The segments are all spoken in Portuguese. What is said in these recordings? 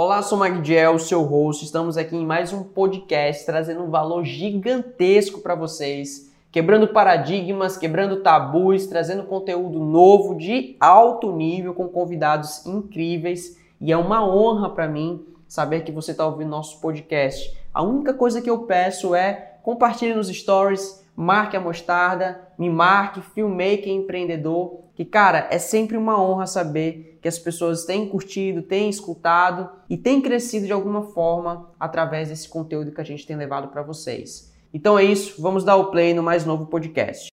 Olá, sou Magdiel, seu host. Estamos aqui em mais um podcast trazendo um valor gigantesco para vocês, quebrando paradigmas, quebrando tabus, trazendo conteúdo novo de alto nível com convidados incríveis. E é uma honra para mim saber que você está ouvindo nosso podcast. A única coisa que eu peço é compartilhe nos stories, marque a mostarda, me marque, filmmaker empreendedor, que cara, é sempre uma honra saber que as pessoas têm curtido, têm escutado e têm crescido de alguma forma através desse conteúdo que a gente tem levado para vocês. Então é isso, vamos dar o play no mais novo podcast.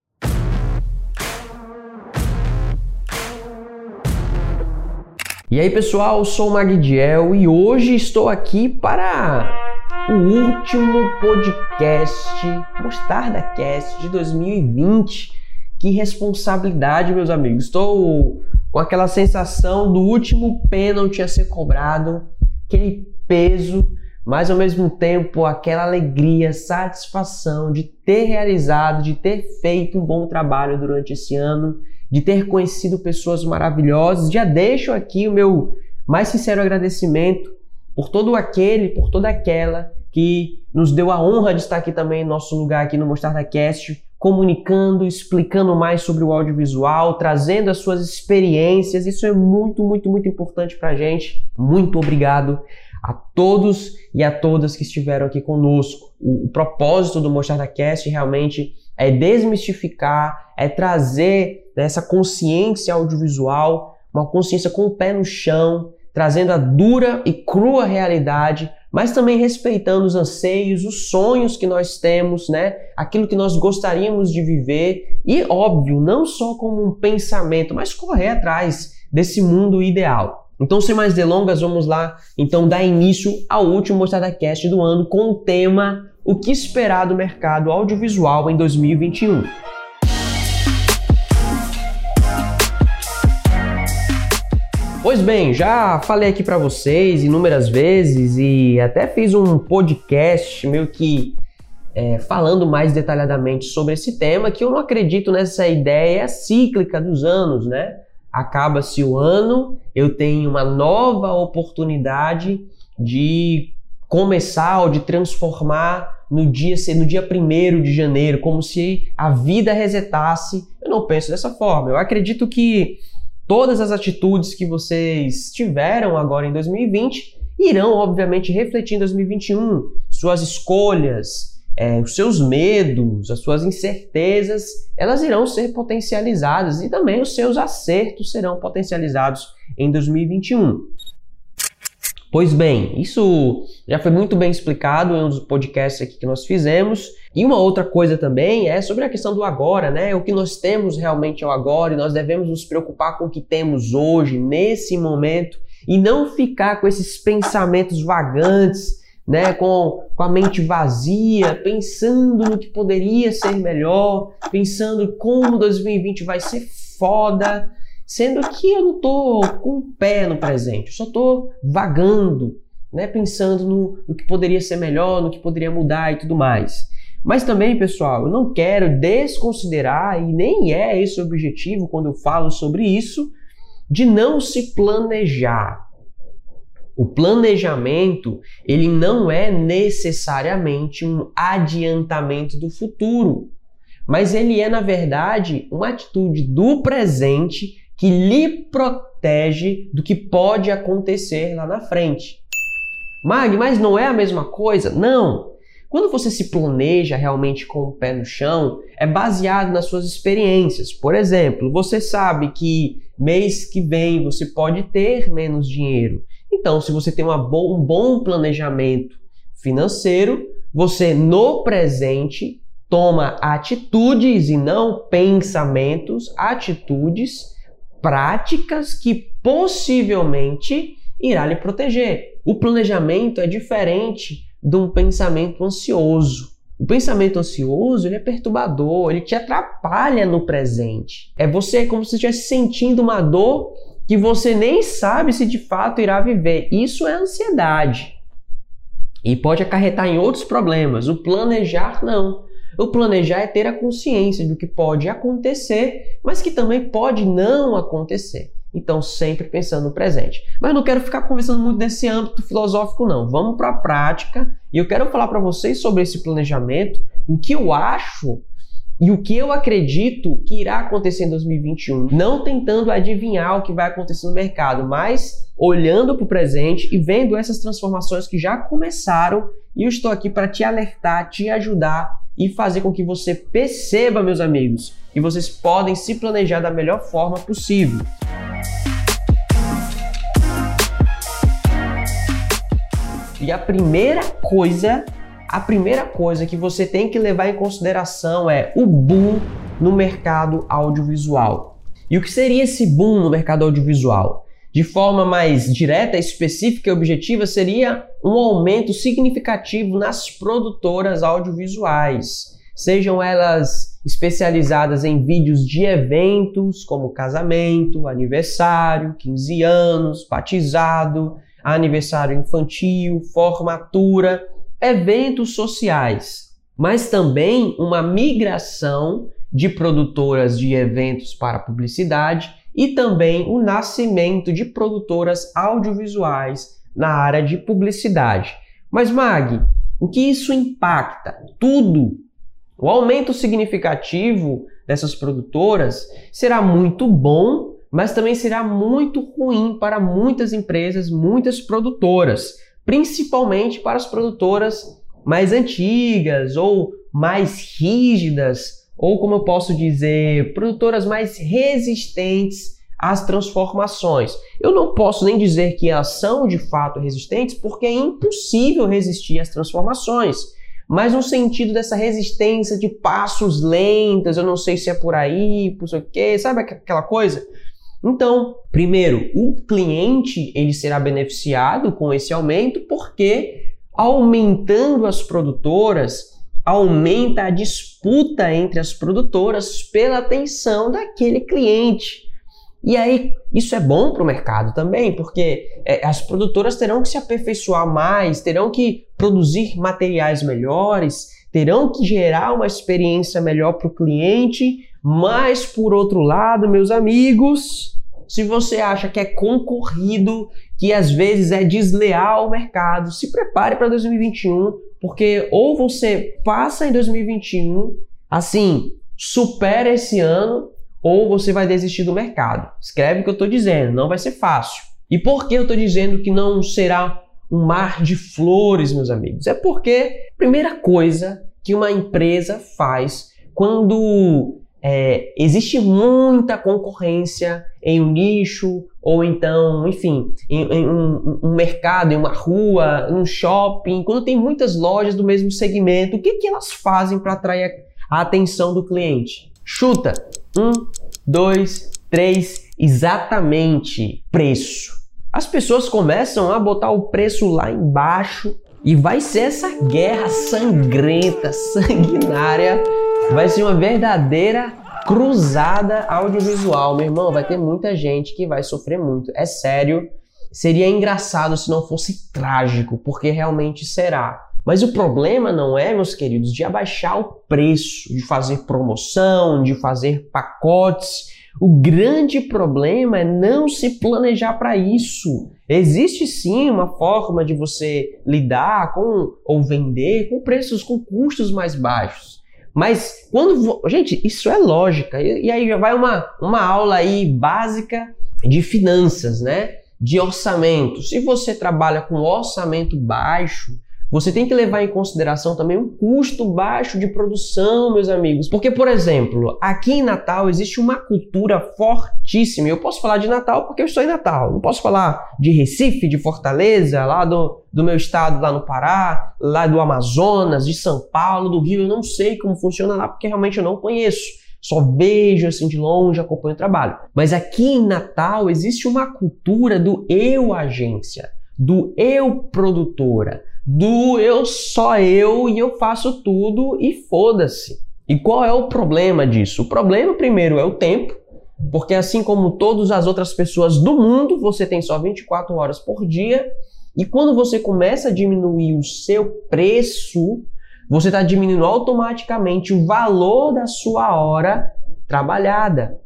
E aí pessoal, eu sou o Magdiel e hoje estou aqui para o último podcast Mostarda Cast de 2020. Que responsabilidade, meus amigos. Estou com aquela sensação do último pênalti a ser cobrado, aquele peso, mas ao mesmo tempo aquela alegria, satisfação de ter realizado, de ter feito um bom trabalho durante esse ano, de ter conhecido pessoas maravilhosas. Já deixo aqui o meu mais sincero agradecimento por todo aquele, por toda aquela que nos deu a honra de estar aqui também em nosso lugar aqui no Mostarda Cast, comunicando, explicando mais sobre o audiovisual, trazendo as suas experiências. Isso é muito, muito, muito importante para a gente. Muito obrigado a todos e a todas que estiveram aqui conosco. O, o propósito do Mostarda Cast realmente é desmistificar, é trazer essa consciência audiovisual, uma consciência com o pé no chão, trazendo a dura e crua realidade, mas também respeitando os anseios, os sonhos que nós temos, né? Aquilo que nós gostaríamos de viver e, óbvio, não só como um pensamento, mas correr atrás desse mundo ideal. Então, sem mais delongas, vamos lá então dar início ao último Mostrada Cast do ano com o tema O que esperar do mercado audiovisual em 2021. Pois bem, já falei aqui para vocês inúmeras vezes e até fiz um podcast meio que é, falando mais detalhadamente sobre esse tema, que eu não acredito nessa ideia cíclica dos anos, né? Acaba-se o ano, eu tenho uma nova oportunidade de começar ou de transformar no dia no dia 1 de janeiro, como se a vida resetasse. Eu não penso dessa forma. Eu acredito que Todas as atitudes que vocês tiveram agora em 2020 irão, obviamente, refletir em 2021. Suas escolhas, é, os seus medos, as suas incertezas, elas irão ser potencializadas e também os seus acertos serão potencializados em 2021. Pois bem, isso já foi muito bem explicado em um dos podcasts aqui que nós fizemos. E uma outra coisa também é sobre a questão do agora, né? O que nós temos realmente é o agora e nós devemos nos preocupar com o que temos hoje, nesse momento, e não ficar com esses pensamentos vagantes, né? Com, com a mente vazia, pensando no que poderia ser melhor, pensando como 2020 vai ser foda Sendo que eu não estou com o pé no presente, eu só estou vagando, né, pensando no, no que poderia ser melhor, no que poderia mudar e tudo mais. Mas também, pessoal, eu não quero desconsiderar, e nem é esse o objetivo quando eu falo sobre isso, de não se planejar. O planejamento, ele não é necessariamente um adiantamento do futuro, mas ele é, na verdade, uma atitude do presente que lhe protege do que pode acontecer lá na frente. Mag, mas não é a mesma coisa? Não! Quando você se planeja realmente com o pé no chão, é baseado nas suas experiências. Por exemplo, você sabe que mês que vem você pode ter menos dinheiro. Então, se você tem bo um bom planejamento financeiro, você no presente toma atitudes e não pensamentos, atitudes práticas que possivelmente irá lhe proteger. O planejamento é diferente de um pensamento ansioso. O pensamento ansioso ele é perturbador, ele te atrapalha no presente. É você como se estivesse sentindo uma dor que você nem sabe se de fato irá viver. Isso é ansiedade. E pode acarretar em outros problemas. O planejar não. O planejar é ter a consciência do que pode acontecer, mas que também pode não acontecer. então sempre pensando no presente. Mas não quero ficar conversando muito nesse âmbito filosófico não. Vamos para a prática e eu quero falar para vocês sobre esse planejamento, o que eu acho e o que eu acredito que irá acontecer em 2021, não tentando adivinhar o que vai acontecer no mercado, mas olhando para o presente e vendo essas transformações que já começaram, e eu estou aqui para te alertar, te ajudar e fazer com que você perceba, meus amigos, que vocês podem se planejar da melhor forma possível. E a primeira coisa a primeira coisa que você tem que levar em consideração é o boom no mercado audiovisual. E o que seria esse boom no mercado audiovisual? De forma mais direta, específica e objetiva, seria um aumento significativo nas produtoras audiovisuais, sejam elas especializadas em vídeos de eventos como casamento, aniversário, 15 anos, batizado, aniversário infantil, formatura eventos sociais, mas também uma migração de produtoras de eventos para publicidade e também o nascimento de produtoras audiovisuais na área de publicidade. Mas Mag, o que isso impacta? Tudo. O aumento significativo dessas produtoras será muito bom, mas também será muito ruim para muitas empresas, muitas produtoras principalmente para as produtoras mais antigas ou mais rígidas, ou como eu posso dizer, produtoras mais resistentes às transformações. Eu não posso nem dizer que elas são de fato resistentes, porque é impossível resistir às transformações. Mas no sentido dessa resistência de passos lentos, eu não sei se é por aí, por sei o quê, sabe aquela coisa? Então, primeiro, o cliente ele será beneficiado com esse aumento porque aumentando as produtoras, aumenta a disputa entre as produtoras pela atenção daquele cliente. E aí, isso é bom para o mercado também, porque é, as produtoras terão que se aperfeiçoar mais, terão que produzir materiais melhores, terão que gerar uma experiência melhor para o cliente, mas por outro lado, meus amigos, se você acha que é concorrido, que às vezes é desleal ao mercado, se prepare para 2021, porque ou você passa em 2021, assim, supera esse ano, ou você vai desistir do mercado. Escreve o que eu estou dizendo, não vai ser fácil. E por que eu estou dizendo que não será um mar de flores, meus amigos? É porque, primeira coisa que uma empresa faz quando é, existe muita concorrência em um nicho, ou então, enfim, em, em um, um, mercado, em uma rua, um shopping, quando tem muitas lojas do mesmo segmento, o que, que elas fazem para atrair a atenção do cliente? Chuta! Um, dois, três, exatamente preço. As pessoas começam a botar o preço lá embaixo e vai ser essa guerra sangrenta, sanguinária Vai ser uma verdadeira cruzada audiovisual, meu irmão. Vai ter muita gente que vai sofrer muito. É sério. Seria engraçado se não fosse trágico, porque realmente será. Mas o problema não é, meus queridos, de abaixar o preço, de fazer promoção, de fazer pacotes. O grande problema é não se planejar para isso. Existe sim uma forma de você lidar com ou vender com preços, com custos mais baixos. Mas quando. Gente, isso é lógica. E, e aí já vai uma, uma aula aí básica de finanças, né? De orçamento. Se você trabalha com orçamento baixo, você tem que levar em consideração também um custo baixo de produção, meus amigos. Porque, por exemplo, aqui em Natal existe uma cultura fortíssima. Eu posso falar de Natal porque eu estou em Natal. Não posso falar de Recife, de Fortaleza, lá do, do meu estado, lá no Pará, lá do Amazonas, de São Paulo, do Rio. Eu não sei como funciona lá porque realmente eu não conheço. Só vejo assim de longe, acompanho o trabalho. Mas aqui em Natal existe uma cultura do eu agência, do eu produtora do eu só eu e eu faço tudo e foda-se. E qual é o problema disso? O problema primeiro é o tempo, porque assim como todas as outras pessoas do mundo, você tem só 24 horas por dia, e quando você começa a diminuir o seu preço, você está diminuindo automaticamente o valor da sua hora trabalhada.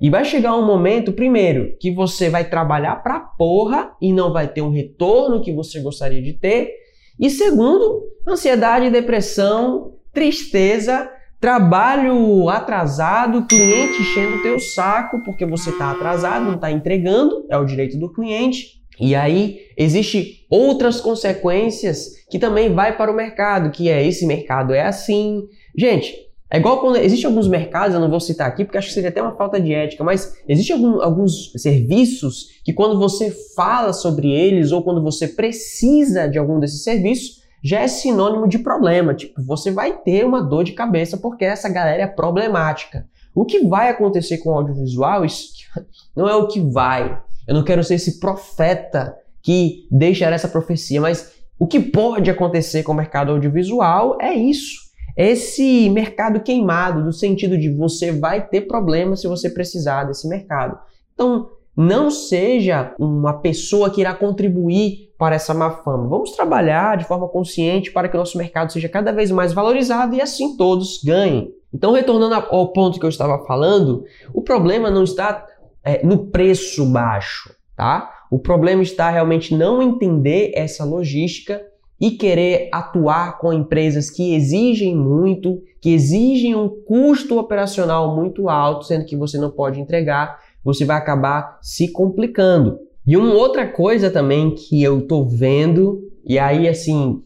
E vai chegar um momento, primeiro, que você vai trabalhar pra porra e não vai ter um retorno que você gostaria de ter. E segundo, ansiedade, depressão, tristeza, trabalho atrasado, cliente enchendo o teu saco porque você está atrasado, não está entregando, é o direito do cliente. E aí existe outras consequências que também vai para o mercado, que é esse mercado é assim. Gente, é igual quando existem alguns mercados, eu não vou citar aqui porque acho que seria até uma falta de ética, mas existem algum, alguns serviços que quando você fala sobre eles ou quando você precisa de algum desses serviços, já é sinônimo de problema. Tipo, você vai ter uma dor de cabeça porque essa galera é problemática. O que vai acontecer com o audiovisual não é o que vai. Eu não quero ser esse profeta que deixar essa profecia, mas o que pode acontecer com o mercado audiovisual é isso. Esse mercado queimado, no sentido de você vai ter problema se você precisar desse mercado. Então, não seja uma pessoa que irá contribuir para essa má fama. Vamos trabalhar de forma consciente para que o nosso mercado seja cada vez mais valorizado e assim todos ganhem. Então, retornando ao ponto que eu estava falando, o problema não está é, no preço baixo, tá? O problema está realmente não entender essa logística e querer atuar com empresas que exigem muito, que exigem um custo operacional muito alto, sendo que você não pode entregar, você vai acabar se complicando. E uma outra coisa também que eu tô vendo, e aí assim,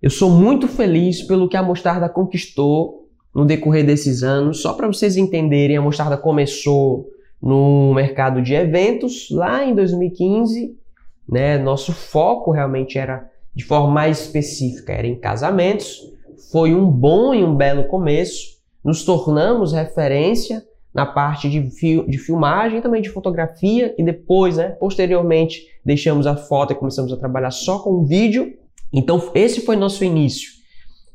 eu sou muito feliz pelo que a Mostarda conquistou no decorrer desses anos. Só para vocês entenderem, a Mostarda começou no mercado de eventos lá em 2015, né? Nosso foco realmente era de forma mais específica, era em casamentos. Foi um bom e um belo começo. Nos tornamos referência na parte de, fil de filmagem, também de fotografia, e depois, né, posteriormente, deixamos a foto e começamos a trabalhar só com o vídeo. Então, esse foi nosso início.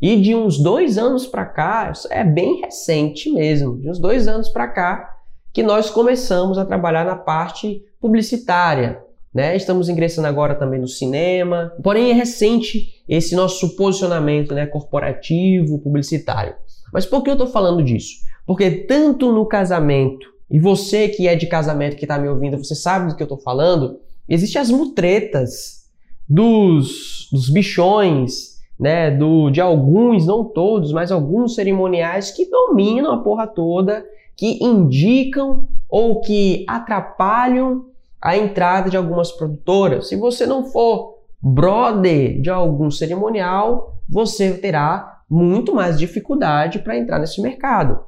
E de uns dois anos para cá, é bem recente mesmo, de uns dois anos para cá, que nós começamos a trabalhar na parte publicitária. Né? Estamos ingressando agora também no cinema, porém é recente esse nosso posicionamento né, corporativo, publicitário. Mas por que eu estou falando disso? Porque tanto no casamento, e você que é de casamento que está me ouvindo, você sabe do que eu estou falando, existem as mutretas dos, dos bichões, né, do, de alguns, não todos, mas alguns cerimoniais que dominam a porra toda, que indicam ou que atrapalham a entrada de algumas produtoras. Se você não for brother de algum cerimonial, você terá muito mais dificuldade para entrar nesse mercado.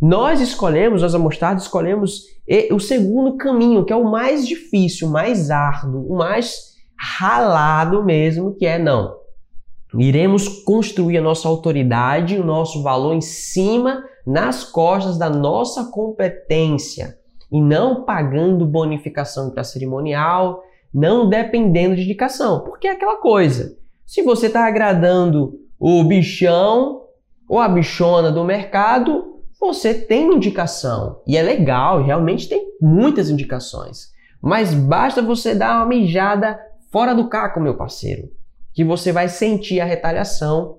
Nós escolhemos, nós a Mostarda escolhemos o segundo caminho, que é o mais difícil, o mais árduo, o mais ralado mesmo, que é não. Iremos construir a nossa autoridade, o nosso valor em cima, nas costas da nossa competência e não pagando bonificação para cerimonial, não dependendo de indicação, porque é aquela coisa. Se você está agradando o bichão ou a bichona do mercado, você tem indicação e é legal, realmente tem muitas indicações. Mas basta você dar uma mijada fora do caco, meu parceiro, que você vai sentir a retaliação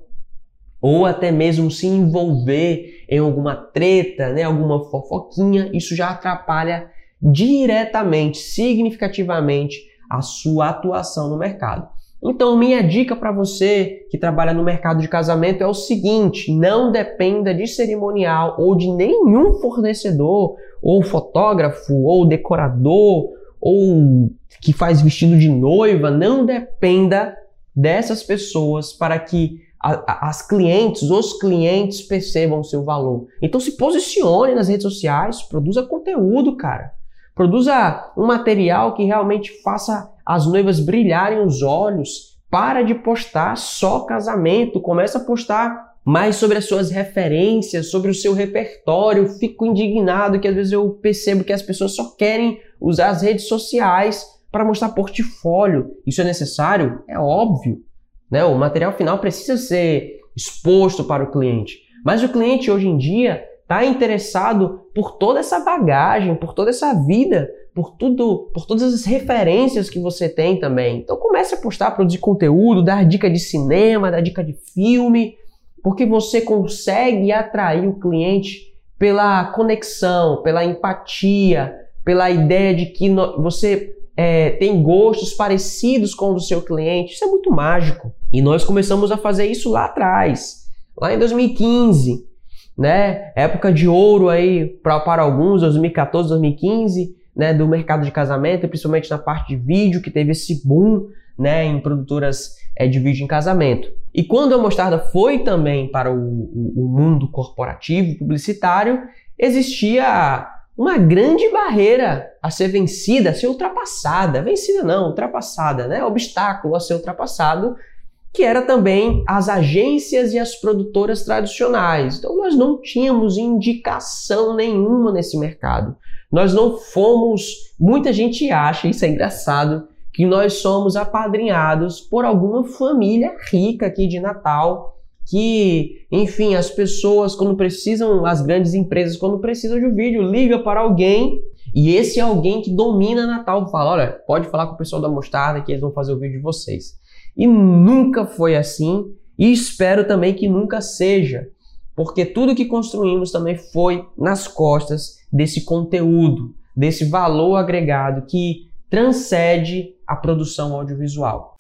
ou até mesmo se envolver em alguma treta, né, alguma fofoquinha, isso já atrapalha diretamente, significativamente a sua atuação no mercado. Então, minha dica para você que trabalha no mercado de casamento é o seguinte: não dependa de cerimonial ou de nenhum fornecedor, ou fotógrafo, ou decorador, ou que faz vestido de noiva, não dependa dessas pessoas para que as clientes, os clientes percebam o seu valor. Então se posicione nas redes sociais, produza conteúdo, cara. Produza um material que realmente faça as noivas brilharem os olhos. Para de postar só casamento, começa a postar mais sobre as suas referências, sobre o seu repertório. Fico indignado que às vezes eu percebo que as pessoas só querem usar as redes sociais para mostrar portfólio. Isso é necessário? É óbvio. Né? O material final precisa ser exposto para o cliente. Mas o cliente hoje em dia está interessado por toda essa bagagem, por toda essa vida por tudo, por todas as referências que você tem também. Então comece a postar, produzir conteúdo, dar dica de cinema, dar dica de filme, porque você consegue atrair o cliente pela conexão, pela empatia, pela ideia de que você é, tem gostos parecidos com o do seu cliente. Isso é muito mágico. E nós começamos a fazer isso lá atrás, lá em 2015, né? Época de ouro aí para alguns, 2014, 2015, né? Do mercado de casamento, principalmente na parte de vídeo, que teve esse boom, né? Em produtoras é, de vídeo em casamento. E quando a Mostarda foi também para o, o, o mundo corporativo, publicitário, existia uma grande barreira a ser vencida, a ser ultrapassada. Vencida não, ultrapassada, né? Obstáculo a ser ultrapassado, que era também as agências e as produtoras tradicionais. Então nós não tínhamos indicação nenhuma nesse mercado. Nós não fomos, muita gente acha, isso é engraçado, que nós somos apadrinhados por alguma família rica aqui de Natal que, enfim, as pessoas quando precisam, as grandes empresas quando precisam de um vídeo, liga para alguém e esse é alguém que domina Natal fala, olha, pode falar com o pessoal da Mostarda que eles vão fazer o vídeo de vocês. E nunca foi assim e espero também que nunca seja, porque tudo que construímos também foi nas costas desse conteúdo, desse valor agregado que transcende a produção audiovisual.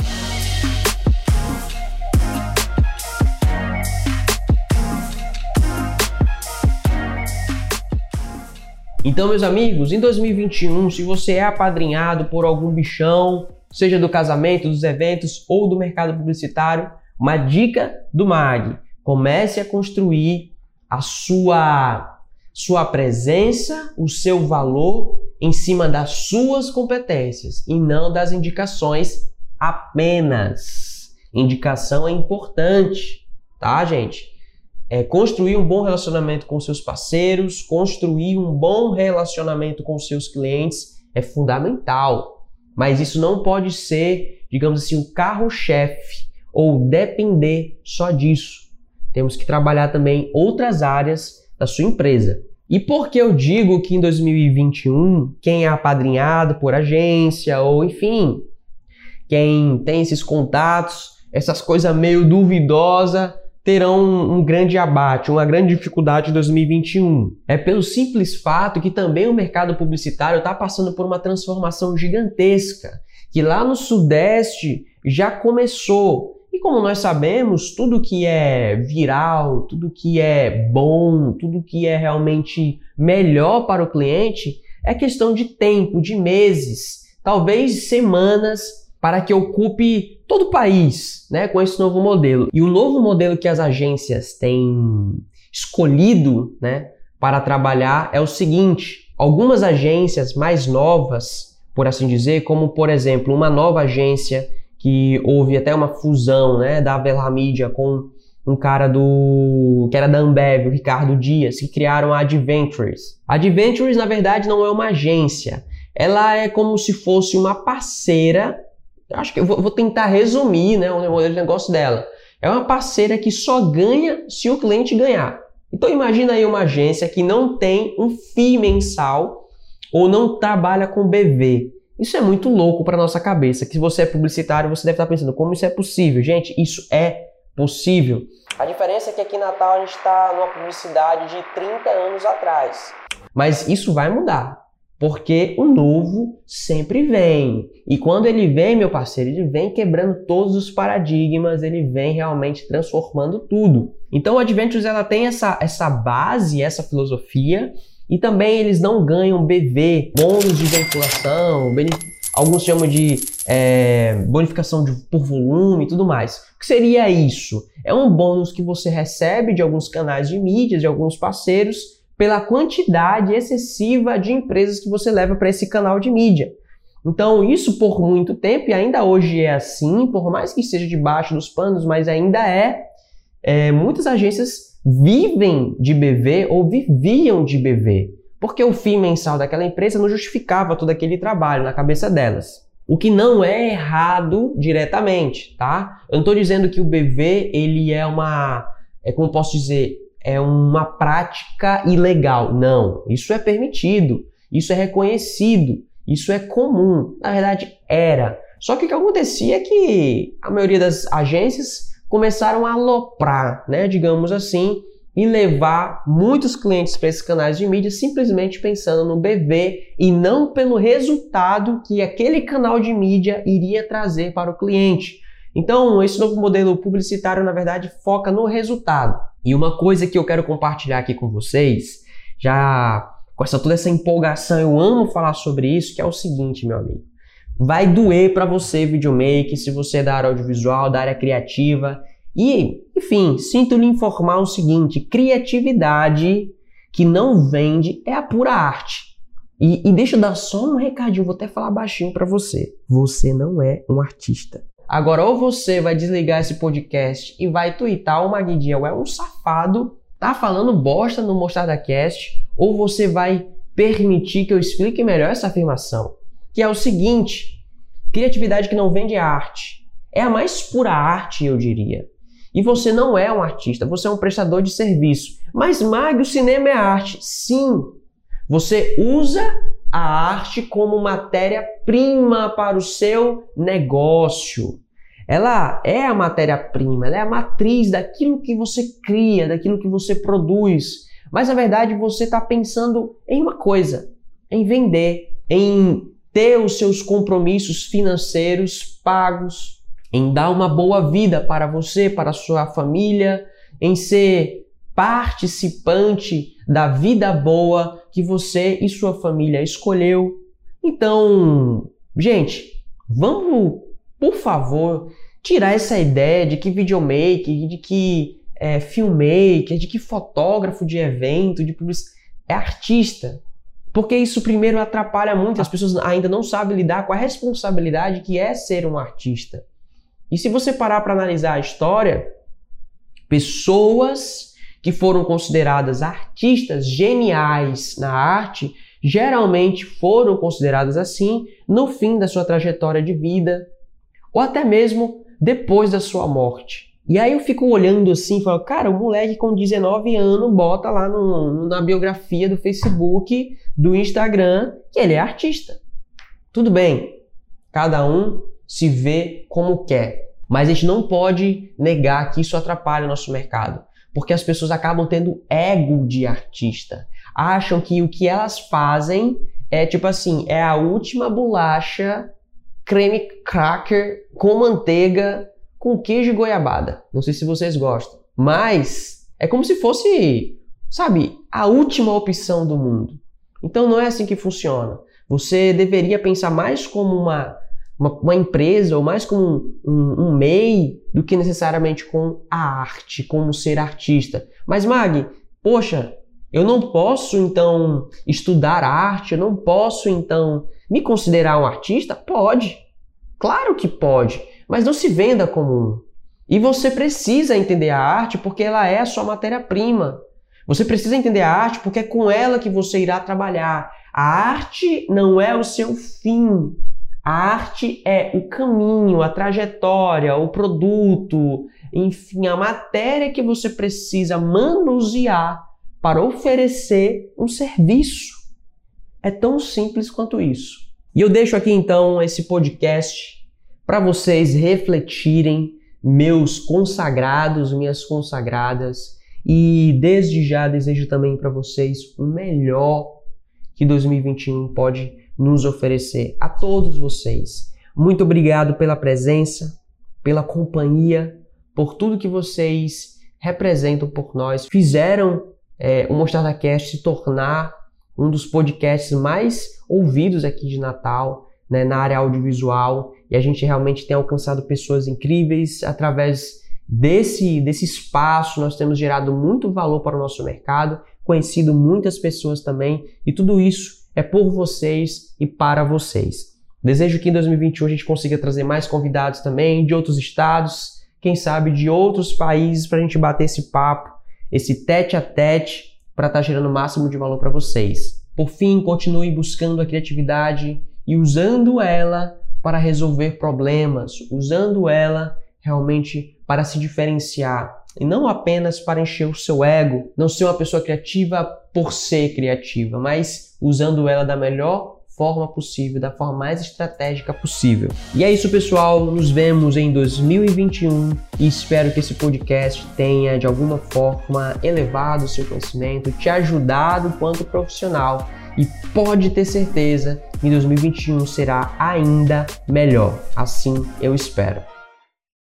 Então, meus amigos, em 2021, se você é apadrinhado por algum bichão, seja do casamento, dos eventos ou do mercado publicitário, uma dica do MAG: comece a construir a sua sua presença, o seu valor em cima das suas competências e não das indicações apenas. Indicação é importante, tá, gente? É, construir um bom relacionamento com seus parceiros, construir um bom relacionamento com seus clientes é fundamental. Mas isso não pode ser, digamos assim, o carro-chefe ou depender só disso. Temos que trabalhar também outras áreas da sua empresa. E por que eu digo que em 2021, quem é apadrinhado por agência ou enfim, quem tem esses contatos, essas coisas meio duvidosas, terão um, grande abate, uma grande dificuldade em 2021. É pelo simples fato que também o mercado publicitário está passando por uma transformação gigantesca, que lá no Sudeste já começou. E como nós sabemos, tudo que é viral, tudo que é bom, tudo que é realmente melhor para o cliente é questão de tempo, de meses, talvez semanas para que ocupe todo o país né, com esse novo modelo. E o novo modelo que as agências têm escolhido né, para trabalhar é o seguinte: algumas agências mais novas, por assim dizer, como por exemplo uma nova agência que houve até uma fusão né, da Avelar Media com um cara do que era da Ambev, o Ricardo Dias, que criaram a Adventures. A Adventures, na verdade, não é uma agência. Ela é como se fosse uma parceira acho que eu vou, vou tentar resumir né, o modelo de negócio dela. É uma parceira que só ganha se o cliente ganhar. Então imagina aí uma agência que não tem um FII mensal ou não trabalha com BV. Isso é muito louco para nossa cabeça. Que se você é publicitário, você deve estar pensando como isso é possível. Gente, isso é possível. A diferença é que aqui em Natal a gente está numa publicidade de 30 anos atrás. Mas isso vai mudar. Porque o novo sempre vem. E quando ele vem, meu parceiro, ele vem quebrando todos os paradigmas, ele vem realmente transformando tudo. Então o Adventures ela tem essa, essa base, essa filosofia, e também eles não ganham BV, bônus de vinculação, alguns chamam de é, bonificação de, por volume e tudo mais. O que seria isso? É um bônus que você recebe de alguns canais de mídias, de alguns parceiros, pela quantidade excessiva de empresas que você leva para esse canal de mídia. Então, isso por muito tempo, e ainda hoje é assim, por mais que seja debaixo dos panos, mas ainda é, é muitas agências vivem de BV ou viviam de BV, porque o fim mensal daquela empresa não justificava todo aquele trabalho na cabeça delas. O que não é errado diretamente, tá? Eu não estou dizendo que o BV ele é uma, é como posso dizer, é uma prática ilegal. Não, isso é permitido, isso é reconhecido, isso é comum. Na verdade, era. Só que o que acontecia é que a maioria das agências começaram a aloprar, né, digamos assim, e levar muitos clientes para esses canais de mídia simplesmente pensando no BV e não pelo resultado que aquele canal de mídia iria trazer para o cliente. Então, esse novo modelo publicitário, na verdade, foca no resultado. E uma coisa que eu quero compartilhar aqui com vocês, já com essa toda essa empolgação, eu amo falar sobre isso, que é o seguinte, meu amigo. Vai doer para você, videomaker, se você é da área audiovisual, da área criativa, e, enfim, sinto lhe informar o seguinte: criatividade que não vende é a pura arte. E, e deixa eu dar só um recadinho, vou até falar baixinho para você. Você não é um artista. Agora, ou você vai desligar esse podcast e vai twittar o Maguidinho é um safado, tá falando bosta no Mostarda Cast, ou você vai permitir que eu explique melhor essa afirmação, que é o seguinte: criatividade que não vende arte. É a mais pura arte, eu diria. E você não é um artista, você é um prestador de serviço. Mas, Mag, o cinema é arte. Sim, você usa a arte como matéria-prima para o seu negócio. Ela é a matéria-prima, ela é a matriz daquilo que você cria, daquilo que você produz. Mas na verdade você está pensando em uma coisa: em vender, em ter os seus compromissos financeiros pagos, em dar uma boa vida para você, para a sua família, em ser participante da vida boa que você e sua família escolheu. Então, gente, vamos, por favor, tirar essa ideia de que videomaker, de que é, filmmaker, de que fotógrafo de evento, de publicidade, é artista. Porque isso primeiro atrapalha muito, as pessoas ainda não sabem lidar com a responsabilidade que é ser um artista. E se você parar para analisar a história, pessoas que foram consideradas artistas geniais na arte geralmente foram consideradas assim no fim da sua trajetória de vida ou até mesmo depois da sua morte. E aí eu fico olhando assim falo, cara, o moleque com 19 anos bota lá no, na biografia do Facebook, do Instagram, que ele é artista. Tudo bem, cada um se vê como quer. Mas a gente não pode negar que isso atrapalha o nosso mercado, porque as pessoas acabam tendo ego de artista. Acham que o que elas fazem é tipo assim, é a última bolacha creme cracker com manteiga com queijo e goiabada. Não sei se vocês gostam, mas é como se fosse, sabe, a última opção do mundo. Então não é assim que funciona. Você deveria pensar mais como uma uma, uma empresa ou mais como um, um, um MEI do que necessariamente com a arte, como ser artista. Mas Mag, poxa, eu não posso então estudar arte, eu não posso então me considerar um artista? Pode, claro que pode, mas não se venda como um. E você precisa entender a arte porque ela é a sua matéria-prima. Você precisa entender a arte porque é com ela que você irá trabalhar. A arte não é o seu fim. A arte é o caminho, a trajetória, o produto, enfim, a matéria que você precisa manusear para oferecer um serviço. É tão simples quanto isso. E eu deixo aqui então esse podcast para vocês refletirem, meus consagrados, minhas consagradas, e desde já desejo também para vocês o melhor que 2021 pode nos oferecer a todos vocês. Muito obrigado pela presença, pela companhia, por tudo que vocês representam por nós, fizeram é, o Mostarda Cast se tornar um dos podcasts mais ouvidos aqui de Natal, né, na área audiovisual, e a gente realmente tem alcançado pessoas incríveis através desse, desse espaço. Nós temos gerado muito valor para o nosso mercado, conhecido muitas pessoas também, e tudo isso é por vocês e para vocês. Desejo que em 2021 a gente consiga trazer mais convidados também de outros estados, quem sabe de outros países para a gente bater esse papo, esse tete a tete para estar tá gerando o máximo de valor para vocês. Por fim, continue buscando a criatividade e usando ela para resolver problemas, usando ela realmente para se diferenciar e não apenas para encher o seu ego, não ser uma pessoa criativa por ser criativa, mas usando ela da melhor forma possível, da forma mais estratégica possível. E é isso, pessoal. Nos vemos em 2021 e espero que esse podcast tenha de alguma forma elevado o seu conhecimento, te ajudado quanto profissional e pode ter certeza que em 2021 será ainda melhor. Assim eu espero.